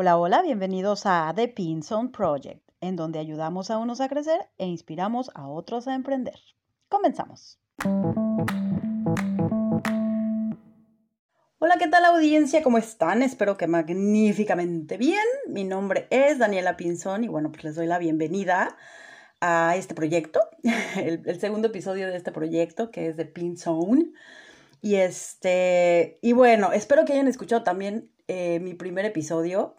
Hola, hola, bienvenidos a The Pinson Project, en donde ayudamos a unos a crecer e inspiramos a otros a emprender. Comenzamos. Hola, ¿qué tal audiencia? ¿Cómo están? Espero que magníficamente bien. Mi nombre es Daniela Pinzón y bueno, pues les doy la bienvenida a este proyecto, el, segundo episodio de este proyecto que es de Pinzone. Y este, y bueno, espero que hayan escuchado también eh, mi primer episodio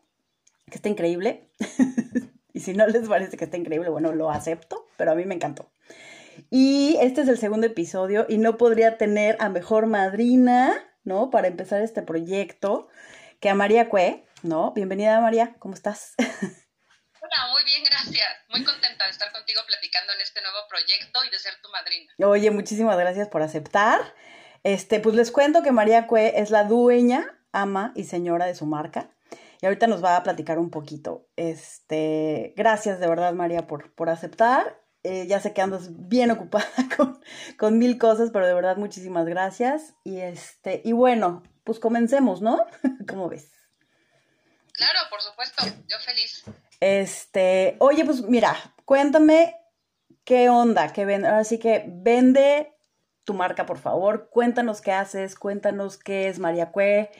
que está increíble. y si no les parece que está increíble, bueno, lo acepto, pero a mí me encantó. Y este es el segundo episodio y no podría tener a mejor madrina, ¿no? Para empezar este proyecto, que a María Cue, ¿no? Bienvenida María, ¿cómo estás? Hola, muy bien, gracias. Muy contenta de estar contigo platicando en este nuevo proyecto y de ser tu madrina. Oye, muchísimas gracias por aceptar. Este, pues les cuento que María Cue es la dueña, ama y señora de su marca y ahorita nos va a platicar un poquito. Este, gracias de verdad, María, por, por aceptar. Eh, ya sé que andas bien ocupada con, con, mil cosas, pero de verdad muchísimas gracias. Y este, y bueno, pues comencemos, ¿no? ¿Cómo ves? Claro, por supuesto, yo feliz. Este, oye, pues mira, cuéntame qué onda, qué vende. Ahora sí que vende tu marca, por favor. Cuéntanos qué haces, cuéntanos qué es María Cue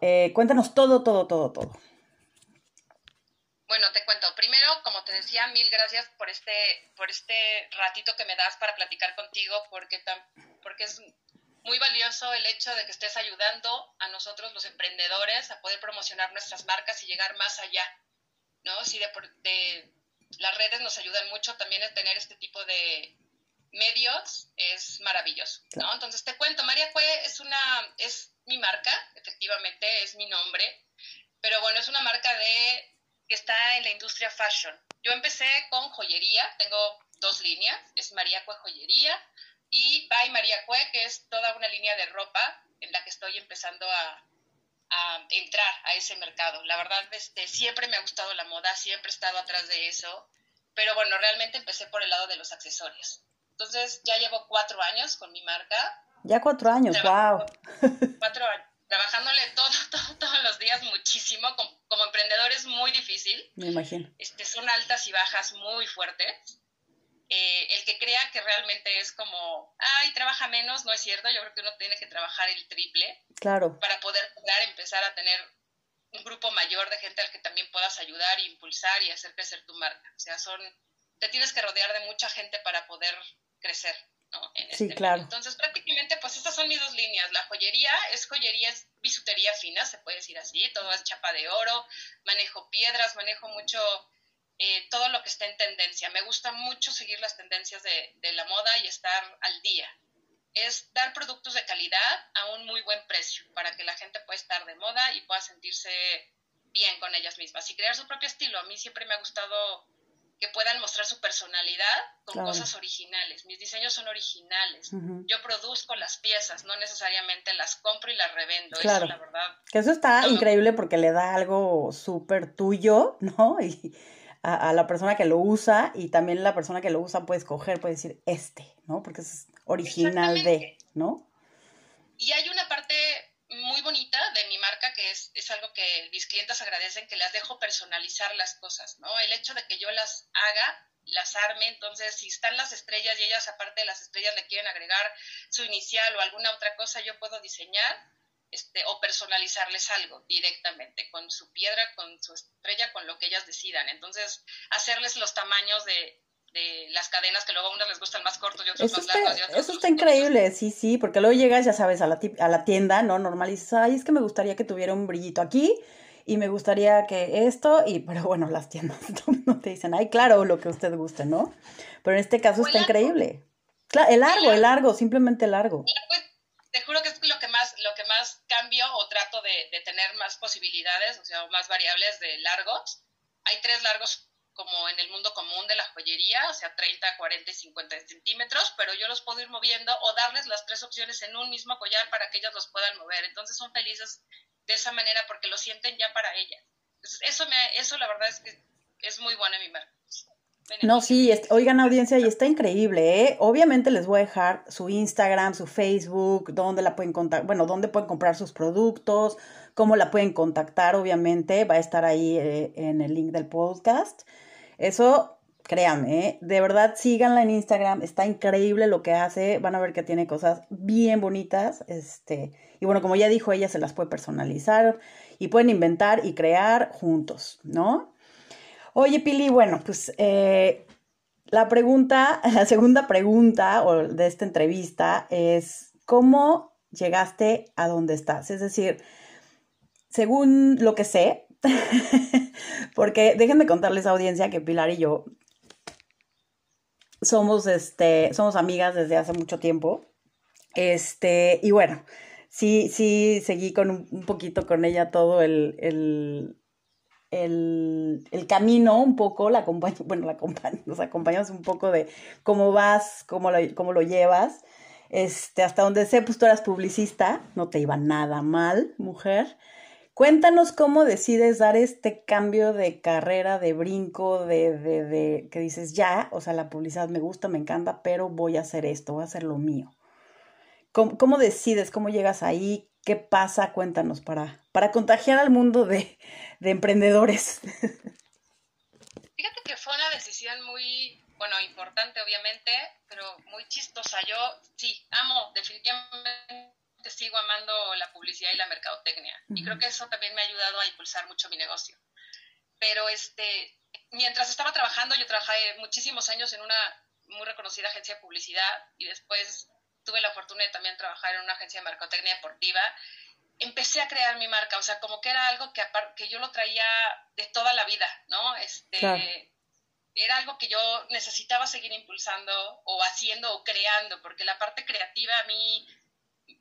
eh, cuéntanos todo, todo, todo, todo. Bueno, te cuento. Primero, como te decía, mil gracias por este, por este ratito que me das para platicar contigo, porque, porque es muy valioso el hecho de que estés ayudando a nosotros, los emprendedores, a poder promocionar nuestras marcas y llegar más allá. ¿no? Sí, de, de las redes nos ayudan mucho también a tener este tipo de, medios es maravilloso, ¿no? Entonces te cuento, María Cue es una, es mi marca, efectivamente, es mi nombre, pero bueno, es una marca de que está en la industria fashion. Yo empecé con joyería, tengo dos líneas, es María Cue Joyería y By María Cue, que es toda una línea de ropa en la que estoy empezando a, a entrar a ese mercado. La verdad, este, siempre me ha gustado la moda, siempre he estado atrás de eso, pero bueno, realmente empecé por el lado de los accesorios. Entonces ya llevo cuatro años con mi marca. Ya cuatro años, wow. Cuatro años. Trabajándole todo, todo, todos los días muchísimo. Como, emprendedor es muy difícil. Me imagino. Este, son altas y bajas muy fuertes. Eh, el que crea que realmente es como, ay, trabaja menos, no es cierto. Yo creo que uno tiene que trabajar el triple. Claro. Para poder empezar a tener un grupo mayor de gente al que también puedas ayudar, e impulsar y hacer crecer tu marca. O sea, son, te tienes que rodear de mucha gente para poder crecer. ¿No? En sí, este claro. Entonces, prácticamente, pues estas son mis dos líneas. La joyería es joyería, es bisutería fina, se puede decir así, todo es chapa de oro, manejo piedras, manejo mucho eh, todo lo que está en tendencia. Me gusta mucho seguir las tendencias de, de la moda y estar al día. Es dar productos de calidad a un muy buen precio para que la gente pueda estar de moda y pueda sentirse bien con ellas mismas y crear su propio estilo. A mí siempre me ha gustado que puedan mostrar su personalidad con cosas originales. Mis diseños son originales. Yo produzco las piezas, no necesariamente las compro y las revendo. Eso, la verdad. Que eso está increíble porque le da algo súper tuyo, ¿no? Y a, la persona que lo usa y también la persona que lo usa puede escoger, puede decir este, ¿no? Porque es original de, ¿no? Y hay una parte muy bonita de mi marca, que es, es, algo que mis clientes agradecen, que les dejo personalizar las cosas, ¿no? El hecho de que yo las haga, las arme, entonces si están las estrellas y ellas aparte de las estrellas le quieren agregar su inicial o alguna otra cosa, yo puedo diseñar este, o personalizarles algo directamente, con su piedra, con su estrella, con lo que ellas decidan. Entonces, hacerles los tamaños de, de las cadenas que luego a unas les gustan más cortos y otros más largos. eso está increíble, sí, sí, porque luego llegas, ya sabes, a la, a la tienda, ¿no? Normal y dices, ay, es que me gustaría que tuviera un brillito aquí y me gustaría que esto, y pero bueno, las tiendas no te dicen, ay, claro, lo que usted guste, ¿no? Pero en este caso está increíble. Claro, el largo, el largo, simplemente largo. Pues, te juro que es lo que más, lo que más cambio o trato de, de tener más posibilidades, o sea, más variables de largos. Hay tres largos como en el mundo común de la joyería, o sea, 30, 40 y 50 centímetros, pero yo los puedo ir moviendo o darles las tres opciones en un mismo collar para que ellos los puedan mover. Entonces son felices de esa manera porque lo sienten ya para ellas. eso, me, eso la verdad es que es muy bueno en mi marca. No, sí, oigan audiencia y está increíble, ¿eh? Obviamente les voy a dejar su Instagram, su Facebook, dónde la pueden contactar, bueno, dónde pueden comprar sus productos, cómo la pueden contactar, obviamente, va a estar ahí eh, en el link del podcast. Eso, créanme, ¿eh? de verdad síganla en Instagram, está increíble lo que hace, van a ver que tiene cosas bien bonitas, este, y bueno, como ya dijo, ella se las puede personalizar y pueden inventar y crear juntos, ¿no? Oye, Pili, bueno, pues eh, la pregunta, la segunda pregunta de esta entrevista es, ¿cómo llegaste a donde estás? Es decir, según lo que sé, porque déjenme contarles audiencia que Pilar y yo somos, este, somos amigas desde hace mucho tiempo. Este, y bueno, sí, sí, seguí con un, poquito con ella todo el, el, camino un poco, la bueno, la acompaño, nos acompañamos un poco de cómo vas, cómo lo, cómo lo llevas. Este, hasta donde sé, pues tú eras publicista, no te iba nada mal, mujer. Cuéntanos cómo decides dar este cambio de carrera, de brinco, de, de, de, que dices, ya, o sea, la publicidad me gusta, me encanta, pero voy a hacer esto, voy a hacer lo mío. ¿Cómo, cómo decides? ¿Cómo llegas ahí? ¿Qué pasa? Cuéntanos para, para contagiar al mundo de, emprendedores. Fíjate que fue una decisión muy, bueno, importante obviamente, pero muy chistosa. Yo sí, amo, definitivamente sigo amando la publicidad y la mercadotecnia. Y creo que eso también me ha ayudado a impulsar mucho mi negocio. Pero este, mientras estaba trabajando, yo trabajé muchísimos años en una muy reconocida agencia de publicidad y después tuve la fortuna de también trabajar en una agencia de mercadotecnia deportiva, empecé a crear mi marca, o sea, como que era algo que, que yo lo traía de toda la vida, ¿no? Este, Era algo que yo necesitaba seguir impulsando o haciendo o creando, porque la parte creativa a mí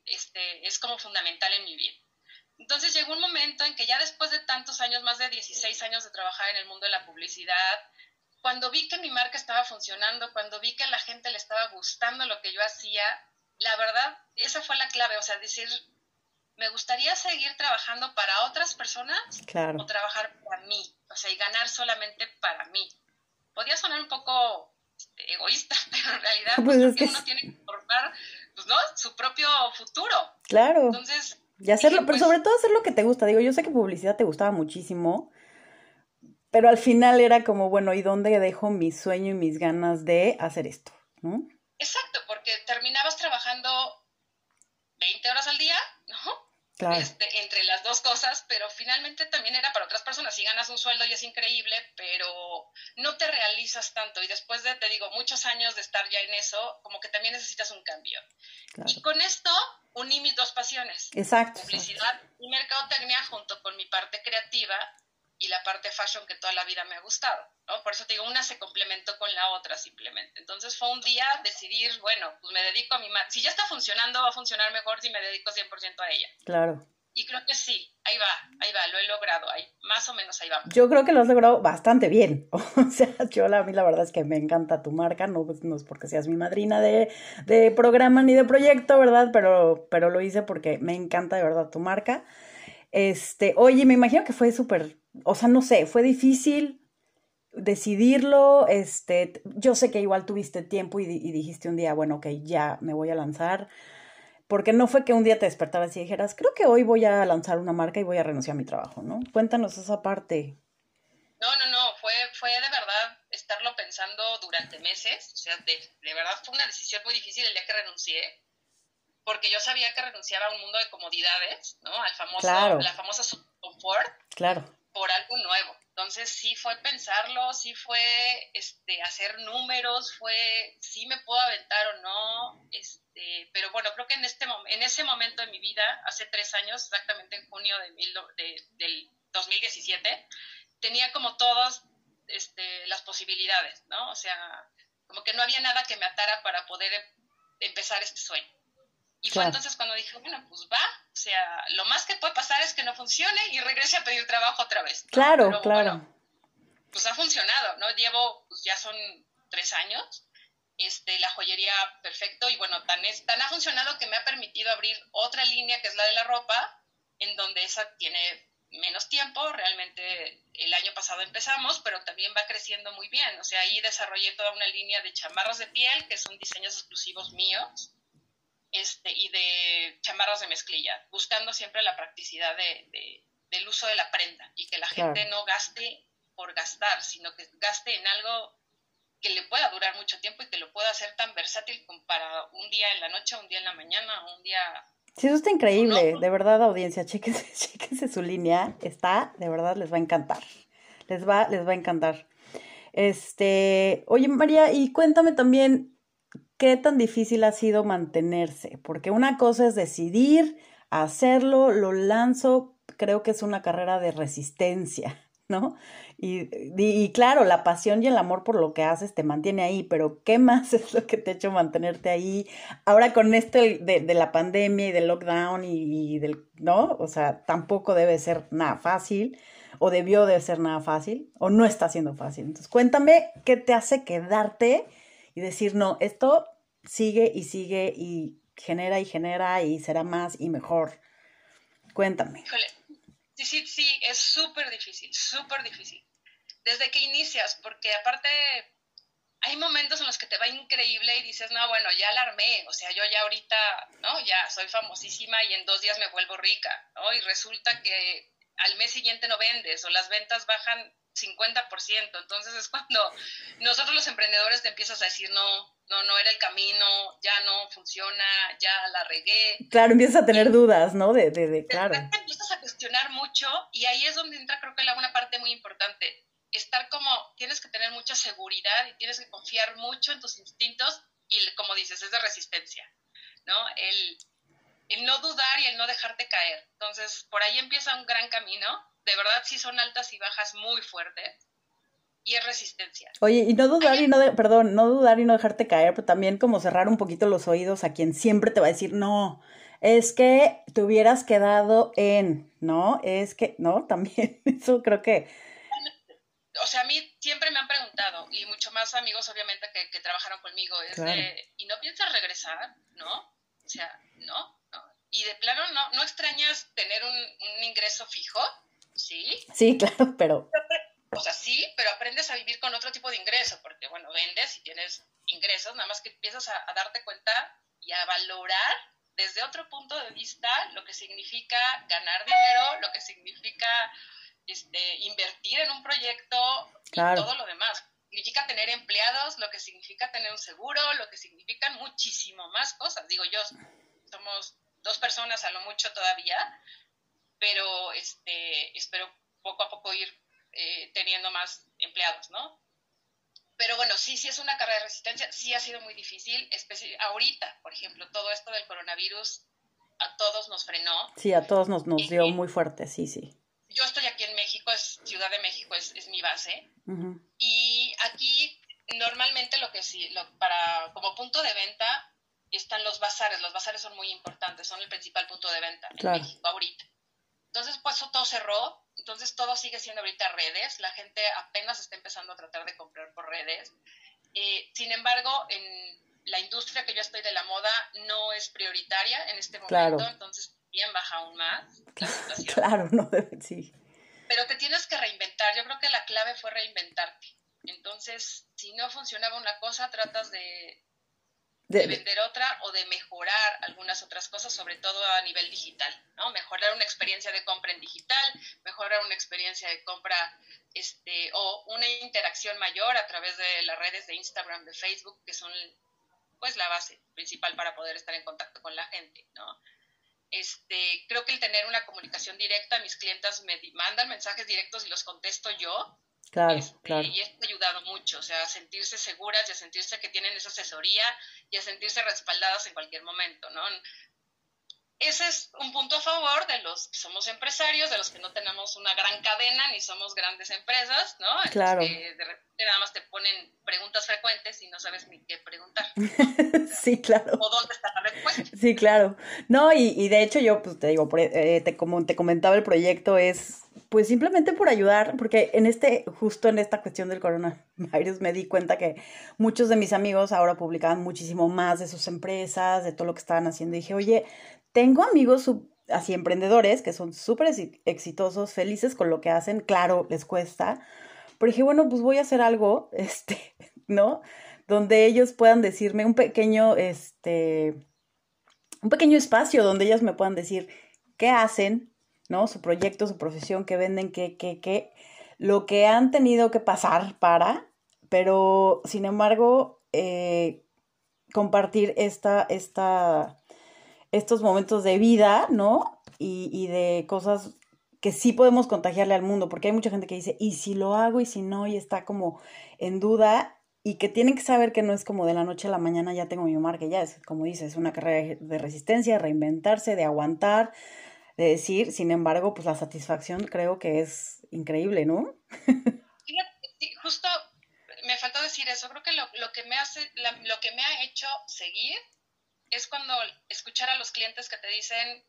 este, es como fundamental en mi vida. Entonces llegó un momento en que ya después de tantos años, más de 16 años de trabajar en el mundo de la publicidad, cuando vi que mi marca estaba funcionando, cuando vi que a la gente le estaba gustando lo que yo hacía, la verdad, esa fue la clave, o sea, decir, me gustaría seguir trabajando para otras personas o trabajar para mí, o sea, y ganar solamente para mí. Podría sonar un poco este, egoísta, pero en realidad pues uno tiene que formar pues, ¿no? su propio futuro. Claro. Entonces... Y hacerlo, pero pues sobre todo hacer lo que te gusta. Digo, yo sé que publicidad te gustaba muchísimo, pero al final era como, bueno, ¿y dónde dejo mi sueño y mis ganas de hacer esto? ¿no? Exacto, porque terminabas trabajando 20 horas al día, ¿no? Este, entre las dos cosas, pero finalmente también era para otras personas. Si ganas un sueldo y es increíble, pero no te realizas tanto. Y después de, te digo, muchos años de estar ya en eso, como que también necesitas un cambio. Y con esto uní mis dos pasiones. Exacto. Publicidad y mercadotecnia junto con mi parte creativa y la parte fashion que toda la vida me ha gustado, ¿no? Por eso te digo, una se complementó con la otra simplemente. Entonces fue un día decidir, bueno, pues me dedico a mi marca. Si ya está funcionando, va a funcionar mejor si me dedico 100% a ella. Claro. Y creo que sí, ahí va, ahí va, lo he logrado, ahí, más o menos ahí vamos. Yo creo que lo has logrado bastante bien. O sea, yo a mí la verdad es que me encanta tu marca, no, pues, no es porque seas mi madrina de, de programa ni de proyecto, ¿verdad? Pero, pero lo hice porque me encanta de verdad tu marca. Este, oye, me imagino que fue súper o sea, no sé, fue difícil decidirlo, este, yo sé que igual tuviste tiempo y, dijiste un día, bueno, ok, ya me voy a lanzar, porque no fue que un día te despertaras y dijeras, creo que hoy voy a lanzar una marca y voy a renunciar a mi trabajo, ¿no? Cuéntanos esa parte. No, no, no, fue, fue de verdad estarlo pensando durante meses, o sea, de, de verdad fue una decisión muy difícil el día que renuncié, porque yo sabía que renunciaba a un mundo de comodidades, ¿no? Al famoso, la famosa confort. Claro por algo nuevo. Entonces sí fue pensarlo, sí fue este, hacer números, fue si me puedo aventar o no, este, pero bueno, creo que en, este, en ese momento de mi vida, hace tres años, exactamente en junio de, de del 2017, tenía como todas este, las posibilidades, ¿no? O sea, como que no había nada que me atara para poder empezar este sueño. Y fue entonces cuando dije, bueno, pues va, o sea, lo más que puede pasar es que no funcione y regrese a pedir trabajo otra vez. Claro, claro. pues ha funcionado, ¿no? Llevo, pues ya son tres años, este, la joyería perfecto y bueno, tan, es, tan ha funcionado que me ha permitido abrir otra línea que es la de la ropa, en donde esa tiene menos tiempo, realmente el año pasado empezamos, pero también va creciendo muy bien. O sea, ahí desarrollé toda una línea de chamarras de piel, que son diseños exclusivos míos, este, y de chamarras de mezclilla, buscando siempre la practicidad de, del uso de la prenda y que la gente no gaste por gastar, sino que gaste en algo que le pueda durar mucho tiempo y que lo pueda hacer tan versátil como para un día en la noche, un día en la mañana, un día Sí, eso está increíble, de verdad, audiencia, chéquense, chéquense su línea, está, de verdad, les va a encantar, les va, les va a encantar. Este, oye María, y cuéntame también, ¿qué tan difícil ha sido mantenerse? Porque una cosa es decidir, hacerlo, lo lanzo, creo que es una carrera de resistencia, ¿no? Y, claro, la pasión y el amor por lo que haces te mantiene ahí, pero ¿qué más es lo que te ha hecho mantenerte ahí? Ahora con esto de la pandemia y del lockdown y, del, ¿no? O sea, tampoco debe ser nada fácil, o debió de ser nada fácil, o no está siendo fácil. Entonces, cuéntame qué te hace quedarte y decir, no, esto sigue y sigue y genera y genera y será más y mejor. Cuéntame. Sí, sí, sí, es súper difícil, súper difícil. Desde que inicias, porque aparte hay momentos en los que te va increíble y dices, no, bueno, ya la armé, o sea, yo ya ahorita, ¿no? Ya soy famosísima y en dos días me vuelvo rica, ¿no? Y resulta que al mes siguiente no vendes o las ventas bajan 50%. Entonces es cuando nosotros los emprendedores te empiezas a decir, no, no, no era el camino, ya no funciona, ya la regué. Claro, empiezas a tener dudas, ¿no? De, de, de claro. Te empiezas a cuestionar mucho y ahí es donde entra creo que la una parte muy importante. Estar como, tienes que tener mucha seguridad y tienes que confiar mucho en tus instintos y como dices, es de resistencia, ¿no? El, el no dudar y el no dejarte caer. Entonces, por ahí empieza un gran camino. De verdad, sí son altas y bajas muy fuertes y es resistencia. Oye, y no dudar y no, de, perdón, no dudar y no dejarte caer, pero también como cerrar un poquito los oídos a quien siempre te va a decir, no, es que te hubieras quedado en, ¿no? Es que, ¿no? También, eso creo que... O sea, a mí siempre me han preguntado, y mucho más amigos obviamente que, que trabajaron conmigo, es de, ¿y no piensas regresar? ¿No? O sea, ¿no? no. Y de plano, ¿no, no extrañas tener un, un ingreso fijo? ¿Sí? Sí, claro, pero... O sea, sí, pero aprendes a vivir con otro tipo de ingreso, porque, bueno, vendes y tienes ingresos, nada más que empiezas a, darte cuenta y a valorar desde otro punto de vista lo que significa ganar dinero, lo que significa este, invertir en un proyecto y todo lo demás. Significa tener empleados, lo que significa tener un seguro, lo que significan muchísimo más cosas. Digo, yo somos dos personas a lo mucho todavía, pero este, espero poco a poco ir eh, teniendo más empleados, ¿no? Pero bueno, sí, sí es una carrera de resistencia, sí ha sido muy difícil. Ahorita, por ejemplo, todo esto del coronavirus a todos nos frenó. Sí, a todos nos, nos dio muy fuerte, sí, sí. Yo estoy aquí en México, es Ciudad de México es, es mi base. Y aquí normalmente lo que sí, lo, para, como punto de venta están los bazares. Los bazares son muy importantes, son el principal punto de venta en México ahorita. Entonces, pues todo cerró, entonces todo sigue siendo ahorita redes, la gente apenas está empezando a tratar de comprar por redes. Eh, sin embargo, en la industria que yo estoy de la moda no es prioritaria en este momento, entonces bien baja aún más la situación. Claro, no sí. Pero te tienes que reinventar, yo creo que la clave fue reinventarte. Entonces, si no funcionaba una cosa, tratas de, de, vender otra o de mejorar algunas otras cosas, sobre todo a nivel digital, ¿no? Mejorar una experiencia de compra en digital, mejorar una experiencia de compra este, o una interacción mayor a través de las redes de Instagram, de Facebook, que son pues la base principal para poder estar en contacto con la gente, ¿no? Este, creo que el tener una comunicación directa, mis clientas me mandan mensajes directos y los contesto yo, Claro, este, claro. Y esto ha ayudado mucho, o sea, a sentirse seguras y a sentirse que tienen esa asesoría y a sentirse respaldadas en cualquier momento, ¿no? Ese es un punto a favor de los que somos empresarios, de los que no tenemos una gran cadena ni somos grandes empresas, ¿no? Claro. que de repente nada más te ponen preguntas frecuentes y no sabes ni qué preguntar. sí, claro. O dónde está la respuesta. Sí, claro. No, y, y de hecho yo, pues te digo, eh, te, como te comentaba, el proyecto es pues simplemente por ayudar, porque en este, justo en esta cuestión del coronavirus me di cuenta que muchos de mis amigos ahora publicaban muchísimo más de sus empresas, de todo lo que estaban haciendo. Dije, oye, tengo amigos así emprendedores que son súper exitosos, felices con lo que hacen, claro, les cuesta, pero dije, bueno, pues voy a hacer algo, este, ¿no? Donde ellos puedan decirme un pequeño, este, un pequeño espacio donde ellos me puedan decir qué hacen, ¿no? Su proyecto, su profesión, qué venden, qué, qué, qué, lo que han tenido que pasar para, pero sin embargo, eh, compartir esta, esta, estos momentos de vida, ¿no? Y, y de cosas que sí podemos contagiarle al mundo, porque hay mucha gente que dice, ¿y si lo hago y si no? Y está como en duda y que tienen que saber que no es como de la noche a la mañana ya tengo mi marca, ya es como dices, una carrera de resistencia, reinventarse, de aguantar, de decir, sin embargo, pues la satisfacción creo que es increíble, ¿no? justo me faltó decir eso, creo que lo, lo que me hace, lo que me ha hecho seguir es cuando escuchar a los clientes que te dicen,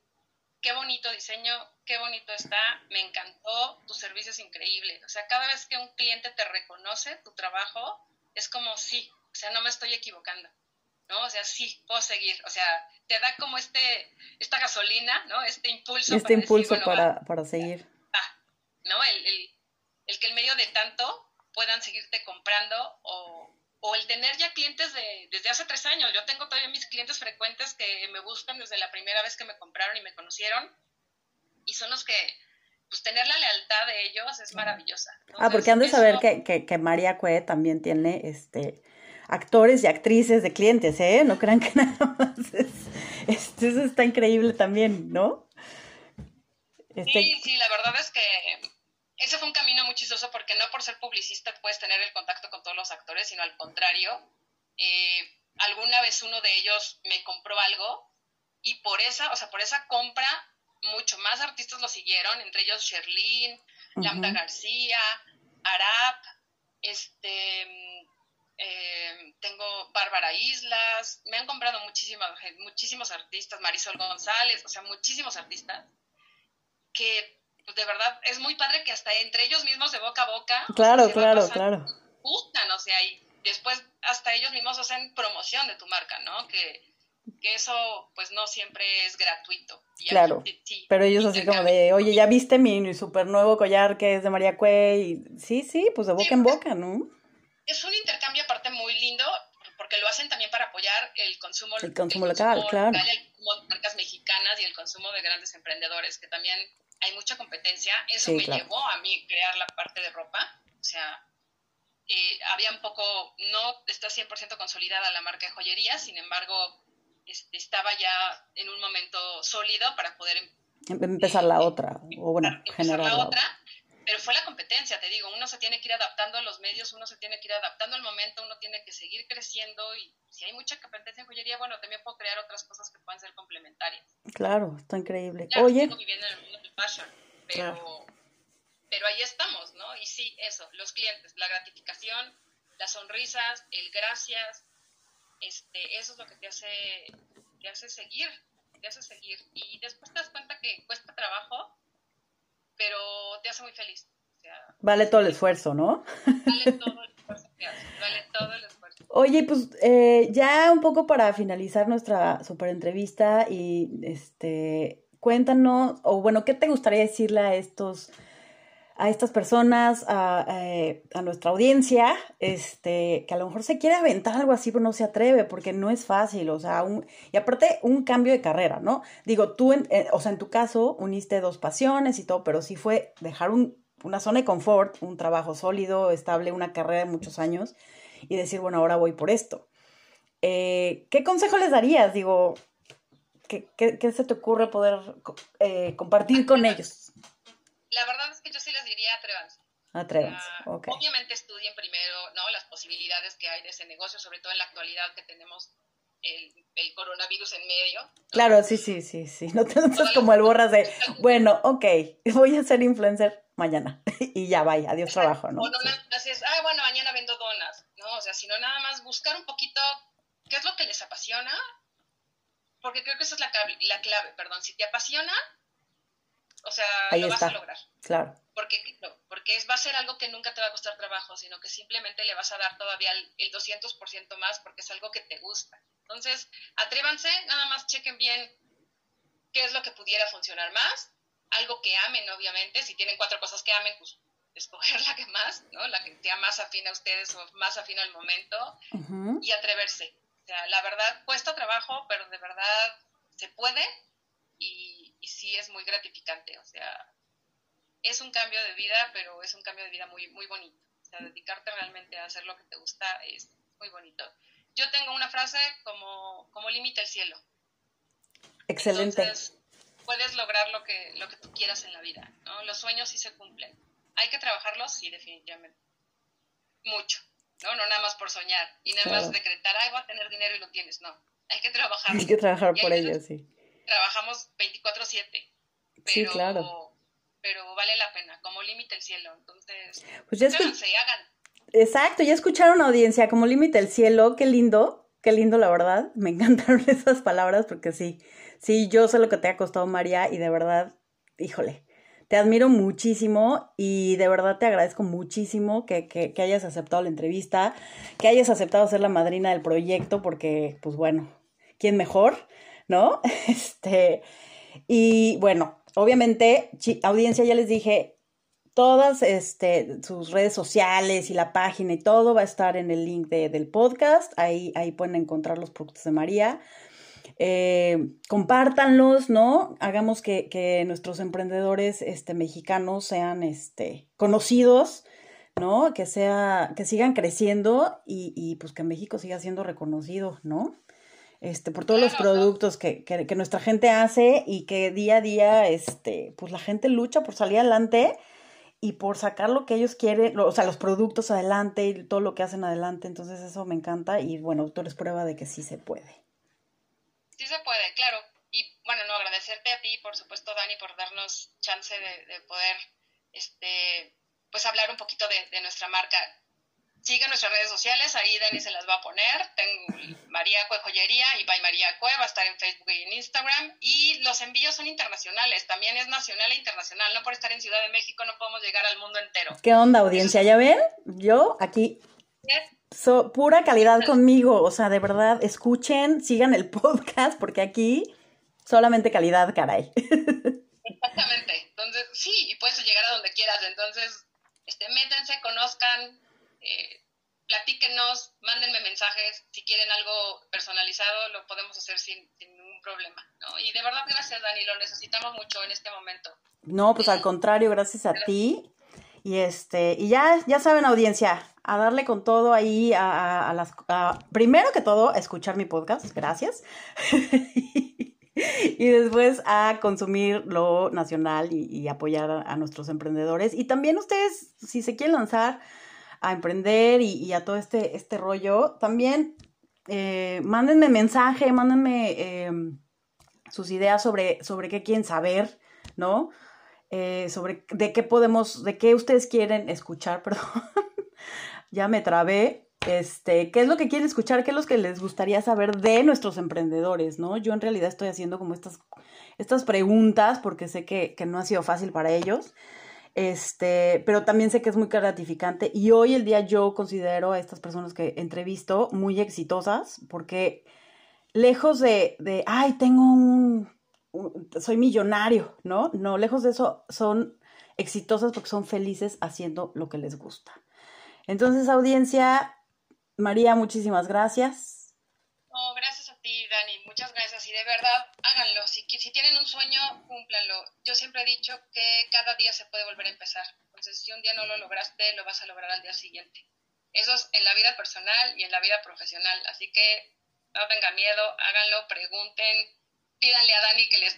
qué bonito diseño, qué bonito está, me encantó, tu servicio es increíble. O sea, cada vez que un cliente te reconoce tu trabajo, es como sí, o sea, no me estoy equivocando, ¿no? O sea, sí, puedo seguir, o sea, te da como este, esta gasolina, ¿no? Este impulso. Este impulso para, para, seguir. Ah, ¿no? El, el, el que en medio de tanto puedan seguirte comprando o, o el tener ya clientes de, desde hace tres años. Yo tengo todavía mis clientes frecuentes que me buscan desde la primera vez que me compraron y me conocieron y son los que, pues tener la lealtad de ellos es maravillosa. ah, porque han de saber que, que, que María Cue también tiene este actores y actrices de clientes, ¿eh? No crean que nada más es, este, eso está increíble también, ¿no? Este... Sí, sí, la verdad es que ese fue un camino muy chistoso porque no por ser publicista puedes tener el contacto con todos los actores, sino al contrario. Eh, alguna vez uno de ellos me compró algo y por esa, o sea, por esa compra, mucho más artistas lo siguieron, entre ellos Sherlyn, Lambda García, Arap, este, eh, tengo Bárbara Islas, me han comprado muchísimos, muchísimos artistas, Marisol González, o sea, muchísimos artistas que pues de verdad es muy padre que hasta entre ellos mismos de boca a boca. Claro, claro, claro. Gustan, o sea, y después hasta ellos mismos hacen promoción de tu marca, ¿no? Que, que eso pues no siempre es gratuito. claro, pero ellos así como de, oye, ya viste mi super nuevo collar que es de María Cue, sí, sí, pues de boca en boca, ¿no? Es un intercambio aparte muy lindo, porque lo hacen también para apoyar el consumo, el consumo local, claro. el consumo de marcas mexicanas y el consumo de grandes emprendedores, que también hay mucha competencia. Eso me llevó a mí crear la parte de ropa. O sea, eh, había un poco, no está 100% consolidada la marca de joyería, sin embargo, este, estaba ya en un momento sólido para poder em, empezar la otra, o bueno, generar la otra. Pero fue la competencia, te digo, uno se tiene que ir adaptando a los medios, uno se tiene que ir adaptando al momento, uno tiene que seguir creciendo y si hay mucha competencia en joyería, bueno, también puedo crear otras cosas que puedan ser complementarias. Claro, está increíble. Oye. viviendo en el mundo del fashion, pero, pero ahí estamos, ¿no? Y sí, eso, los clientes, la gratificación, las sonrisas, el gracias, este, eso es lo que te hace, te hace seguir, te hace seguir. Y después te das cuenta que cuesta trabajo, pero te hace muy feliz. vale todo el esfuerzo, ¿no? Vale todo el esfuerzo que vale todo el esfuerzo. Oye, pues eh, ya un poco para finalizar nuestra super entrevista y este, cuéntanos, o bueno, ¿qué te gustaría decirle a estos a estas personas, a, eh, a, nuestra audiencia, este, que a lo mejor se quiere aventar algo así, pero no se atreve, porque no es fácil, o sea, un, y aparte un cambio de carrera, ¿no? Digo, tú, en, eh, o sea, en tu caso, uniste dos pasiones y todo, pero sí fue dejar un, una zona de confort, un trabajo sólido, estable, una carrera de muchos años, y decir, bueno, ahora voy por esto. Eh, ¿Qué consejo les darías? Digo, ¿qué, qué, qué se te ocurre poder compartir con ellos? La verdad es que yo sí les diría atrévanse. Atrévanse, Obviamente estudien primero ¿no? las posibilidades que hay de ese negocio, sobre todo en la actualidad que tenemos el, el coronavirus en medio. Claro, sí, sí, sí, sí. No te notas como el borras de, bueno, ok, voy a ser influencer mañana y ya vaya, adiós trabajo, ¿no? O no así es, ah, bueno, mañana vendo donas, ¿no? O sea, sino nada más buscar un poquito qué es lo que les apasiona, porque creo que esa es la, la clave, perdón, si te apasiona, o sea, lo vas a lograr. Claro. Porque, porque es, va a ser algo que nunca te va a costar trabajo, sino que simplemente le vas a dar todavía el, el 200% más porque es algo que te gusta. Entonces, atrévanse, nada más chequen bien qué es lo que pudiera funcionar más, algo que amen, obviamente, si tienen cuatro cosas que amen, pues escoger la que más, ¿no? La que sea más afín a ustedes o más afín al momento y atreverse. O sea, la verdad cuesta trabajo, pero de verdad se puede y, y sí es muy gratificante. O sea, es un cambio de vida, pero es un cambio de vida muy, muy bonito. O sea, dedicarte realmente a hacer lo que te gusta es muy bonito. Yo tengo una frase como, como límite el cielo. Excelente. Entonces, puedes lograr lo que, lo que tú quieras en la vida, ¿no? Los sueños sí se cumplen. ¿Hay que trabajarlos? Sí, definitivamente. Mucho, ¿no? No nada más por soñar y nada más decretar, ay, voy a tener dinero y lo tienes, no. Hay que trabajar. Hay que trabajar por ello, sí. Trabajamos 24/7. Sí, claro. Pero vale la pena, como límite el cielo. Entonces, pues ya hagan. Exacto, ya escucharon audiencia, como límite el cielo, qué lindo, qué lindo la verdad. Me encantaron esas palabras porque sí, sí, yo sé lo que te ha costado María y de verdad, híjole, te admiro muchísimo y de verdad te agradezco muchísimo que, que, que, hayas aceptado la entrevista, que hayas aceptado ser la madrina del proyecto, porque, pues bueno, ¿quién mejor? ¿No? Este, y bueno, obviamente, audiencia, ya les dije, todas este, sus redes sociales y la página y todo va a estar en el link de, del podcast. Ahí, ahí pueden encontrar los productos de María eh, compártanlos, ¿no? Hagamos que, que, nuestros emprendedores este, mexicanos sean este, conocidos, ¿no? Que, sea, que sigan creciendo y, y pues que México siga siendo reconocido, ¿no? Este, por todos los productos que, que, que, nuestra gente hace y que día a día, este, pues la gente lucha por salir adelante y por sacar lo que ellos quieren, o sea, los productos adelante y todo lo que hacen adelante. Entonces eso me encanta y bueno, tú eres prueba de que sí se puede. Sí se puede, claro. Y bueno, no, agradecerte a ti, por supuesto, Dani, por darnos chance de, poder, este, pues hablar un poquito de, nuestra marca. Sigan nuestras redes sociales, ahí Dani se las va a poner. Tengo María Cue Joyería y by María Cue, va a estar en Facebook y en Instagram. Y los envíos son internacionales, también es nacional e internacional. No por estar en Ciudad de México no podemos llegar al mundo entero. ¿Qué onda, audiencia? ¿Ya ven? Yo aquí So, pura calidad conmigo, o sea, de verdad, escuchen, sigan el podcast, porque aquí solamente calidad, caray. Exactamente, entonces, sí, y puedes llegar a donde quieras, entonces, este, métanse, conozcan, eh, platíquenos, mándenme mensajes, si quieren algo personalizado, lo podemos hacer sin, ningún problema. Y de verdad, gracias, Dani, lo necesitamos mucho en este momento. No, pues al contrario, gracias a ti. Y este, y ya, ya saben, audiencia, a darle con todo ahí a, las... primero que todo, a escuchar mi podcast, gracias. y después a consumir lo nacional y, apoyar a, nuestros emprendedores. Y también ustedes, si se quieren lanzar a emprender y, a todo este, este rollo, también eh, mándenme mensaje, mándenme em, sus ideas sobre, sobre qué quieren saber, ¿no? Eh, sobre de qué podemos, de qué ustedes quieren escuchar, perdón ya me trabé. Este, ¿qué es lo que quieren escuchar? ¿Qué es lo que les gustaría saber de nuestros emprendedores? ¿no? Yo en realidad estoy haciendo como estas, estas preguntas porque sé que, que no ha sido fácil para ellos. Este, pero también sé que es muy gratificante y hoy el día yo considero a estas personas que entrevisto muy exitosas porque lejos de, de ay, tengo un, soy millonario, ¿no? No, lejos de eso son exitosas porque son felices haciendo lo que les gusta. Entonces, audiencia, María, muchísimas gracias. Gracias ti, Dani, muchas gracias. Y de verdad, háganlo. Si, tienen un sueño, cúmplanlo. Yo siempre he dicho que cada día se puede volver a empezar. Entonces, si un día no lo lograste, lo vas a lograr al día siguiente. Eso es en la vida personal y en la vida profesional. Así que no tengan miedo, háganlo, pregunten, pídanle a Dani que les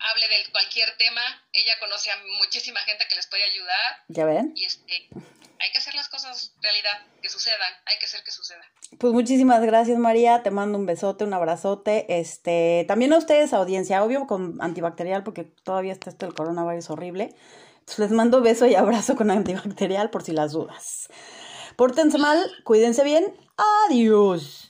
hable de cualquier tema. Ella conoce a muchísima gente que les puede ayudar. ¿Ya ven? Y este, hay que hacer las cosas realidad, que sucedan, hay que hacer que suceda. Pues muchísimas gracias María, te mando un besote, un abrazote, este, también a ustedes audiencia, obvio con antibacterial porque todavía está esto del coronavirus horrible, entonces les mando beso y abrazo con antibacterial por si las dudas. Pórtense mal, cuídense bien, adiós.